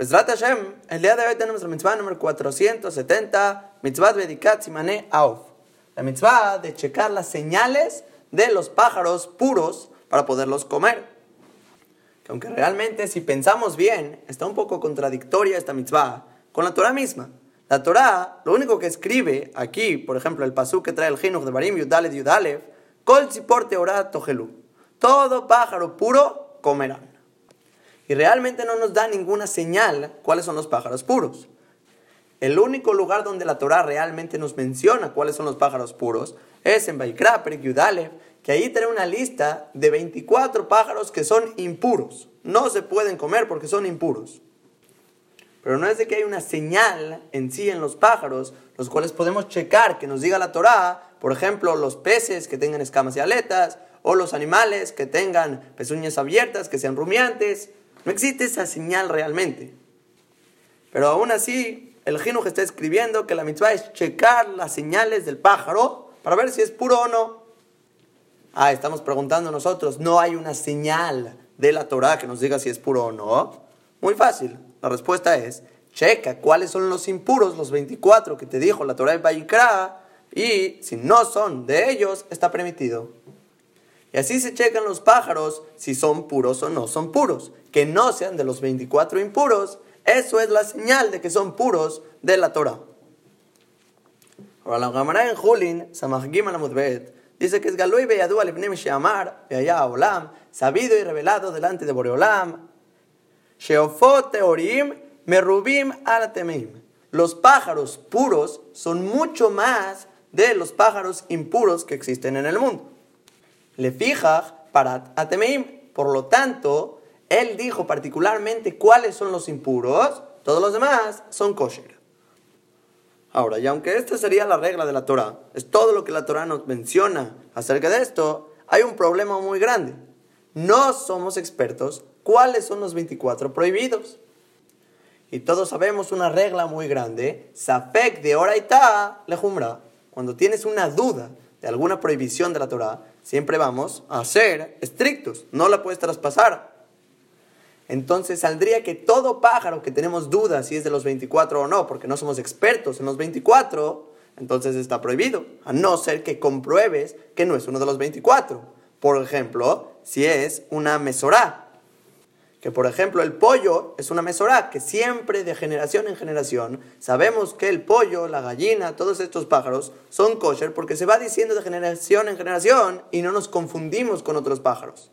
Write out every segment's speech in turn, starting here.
Besrat Hashem, el día de hoy tenemos la mitzvah número 470, mitzvah Bedikat Simane Auf. La mitzvah de checar las señales de los pájaros puros para poderlos comer. Que aunque realmente si pensamos bien, está un poco contradictoria esta mitzvah con la Torah misma. La Torah, lo único que escribe aquí, por ejemplo, el pasú que trae el Jinuch de Barim Yudalev Yudalev, Kol Tzipor Teorah Togelu. Todo pájaro puro comerán. Y realmente no nos da ninguna señal cuáles son los pájaros puros. El único lugar donde la Torah realmente nos menciona cuáles son los pájaros puros es en Baikra, Yudalev, que ahí trae una lista de 24 pájaros que son impuros. No se pueden comer porque son impuros. Pero no es de que hay una señal en sí en los pájaros, los cuales podemos checar que nos diga la Torá, por ejemplo, los peces que tengan escamas y aletas, o los animales que tengan pezuñas abiertas, que sean rumiantes. No existe esa señal realmente. Pero aún así, el que está escribiendo que la mitzvah es checar las señales del pájaro para ver si es puro o no. Ah, estamos preguntando nosotros, no hay una señal de la Torah que nos diga si es puro o no. Muy fácil. La respuesta es, checa cuáles son los impuros, los 24 que te dijo la Torah de Bayikra, y si no son de ellos, está permitido. Y así se checan los pájaros si son puros o no son puros. Que no sean de los 24 impuros, eso es la señal de que son puros de la Torah. Ahora la Gamara en Julin, dice que es Galui Beyadu Alibnem Sheamar, allá Olam, sabido y revelado delante de Boreolam, Sheofoteorim merubim aratemim. Los pájaros puros son mucho más de los pájaros impuros que existen en el mundo. Le fija para atemeim. Por lo tanto, él dijo particularmente cuáles son los impuros, todos los demás son kosher. Ahora, y aunque esta sería la regla de la Torah, es todo lo que la Torah nos menciona acerca de esto, hay un problema muy grande. No somos expertos cuáles son los 24 prohibidos. Y todos sabemos una regla muy grande, Safek de Oraita lejumra. Cuando tienes una duda de alguna prohibición de la Torah, siempre vamos a ser estrictos, no la puedes traspasar. Entonces saldría que todo pájaro que tenemos dudas si es de los 24 o no, porque no somos expertos en los 24, entonces está prohibido, a no ser que compruebes que no es uno de los 24. Por ejemplo, si es una mesorá, que por ejemplo el pollo es una mesorá, que siempre de generación en generación sabemos que el pollo, la gallina, todos estos pájaros son kosher porque se va diciendo de generación en generación y no nos confundimos con otros pájaros.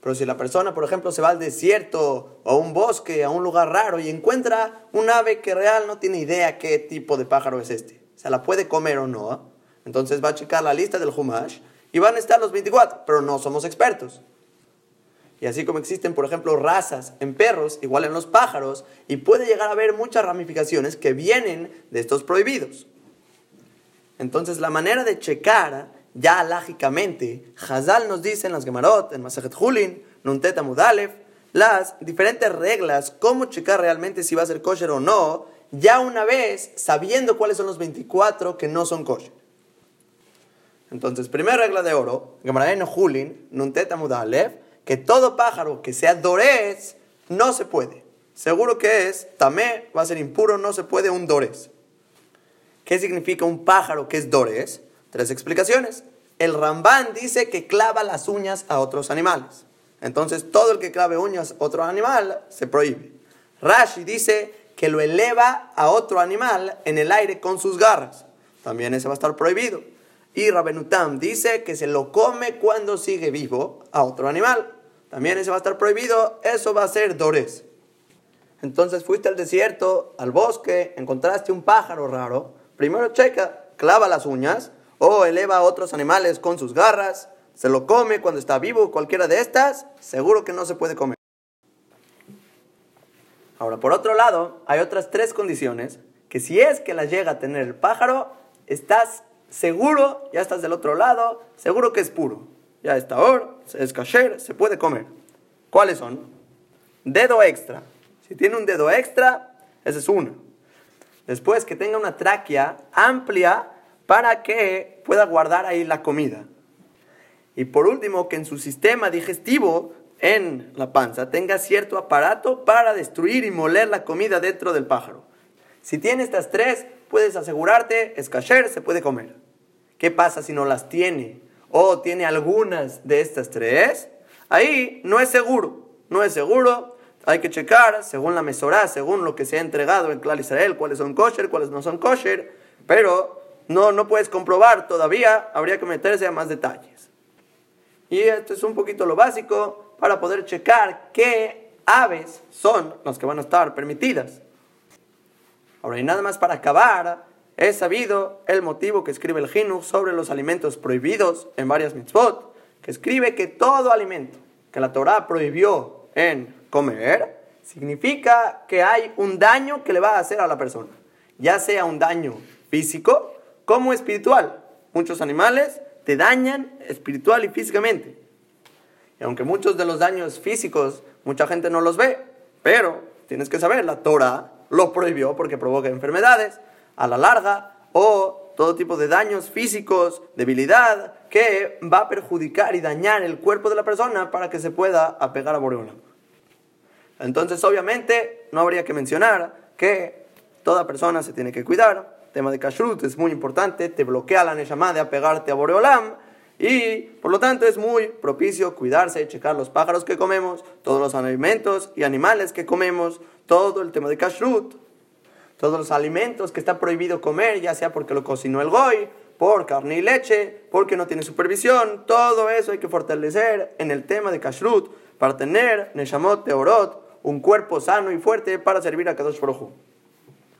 Pero si la persona, por ejemplo, se va al desierto o a un bosque, a un lugar raro y encuentra un ave que real no tiene idea qué tipo de pájaro es este, se la puede comer o no, entonces va a checar la lista del Humash y van a estar los 24, pero no somos expertos. Y así como existen, por ejemplo, razas en perros, igual en los pájaros, y puede llegar a haber muchas ramificaciones que vienen de estos prohibidos. Entonces, la manera de checar, ya lógicamente, Hazal nos dice en las Gemarot, en Masajet Hulin, Nuntet Amudalev, las diferentes reglas, cómo checar realmente si va a ser kosher o no, ya una vez sabiendo cuáles son los 24 que no son kosher. Entonces, primera regla de oro, Gemaraen Hulin, Nuntet Amudalev, que todo pájaro que sea dorés no se puede. Seguro que es, tamé va a ser impuro, no se puede un dorés. ¿Qué significa un pájaro que es dorés? Tres explicaciones. El Rambán dice que clava las uñas a otros animales. Entonces, todo el que clave uñas a otro animal se prohíbe. Rashi dice que lo eleva a otro animal en el aire con sus garras. También ese va a estar prohibido. Y Rabenutam dice que se lo come cuando sigue vivo a otro animal también ese va a estar prohibido, eso va a ser Dores. Entonces fuiste al desierto, al bosque, encontraste un pájaro raro, primero checa, clava las uñas o eleva a otros animales con sus garras, se lo come cuando está vivo, cualquiera de estas, seguro que no se puede comer. Ahora, por otro lado, hay otras tres condiciones que si es que las llega a tener el pájaro, estás seguro, ya estás del otro lado, seguro que es puro ya está ahora, es kasher, se puede comer. ¿Cuáles son? Dedo extra. Si tiene un dedo extra, ese es uno. Después que tenga una tráquea amplia para que pueda guardar ahí la comida. Y por último, que en su sistema digestivo en la panza tenga cierto aparato para destruir y moler la comida dentro del pájaro. Si tiene estas tres, puedes asegurarte, es kasher, se puede comer. ¿Qué pasa si no las tiene? O tiene algunas de estas tres. Ahí no es seguro, no es seguro. Hay que checar según la mesorá, según lo que se ha entregado en Clar Israel, cuáles son kosher, cuáles no son kosher. Pero no, no puedes comprobar todavía, habría que meterse a más detalles. Y esto es un poquito lo básico para poder checar qué aves son las que van a estar permitidas. Ahora, y nada más para acabar, he sabido el motivo que escribe el Hinu sobre los alimentos prohibidos en varias mitzvot, que escribe que todo alimento que la Torah prohibió en comer, significa que hay un daño que le va a hacer a la persona, ya sea un daño físico como espiritual. Muchos animales te dañan espiritual y físicamente. Y aunque muchos de los daños físicos mucha gente no los ve, pero tienes que saber, la Torah lo prohibió porque provoca enfermedades a la larga o todo tipo de daños físicos, debilidad, que va a perjudicar y dañar el cuerpo de la persona para que se pueda apegar a Boreola. Entonces, obviamente, no habría que mencionar que toda persona se tiene que cuidar. Tema de kashrut es muy importante, te bloquea la neshama de apegarte a Boreolam y por lo tanto es muy propicio cuidarse, checar los pájaros que comemos, todos los alimentos y animales que comemos, todo el tema de kashrut, todos los alimentos que está prohibido comer, ya sea porque lo cocinó el goy, por carne y leche, porque no tiene supervisión, todo eso hay que fortalecer en el tema de kashrut para tener neshamot teorot, un cuerpo sano y fuerte para servir a Kadosh Baruj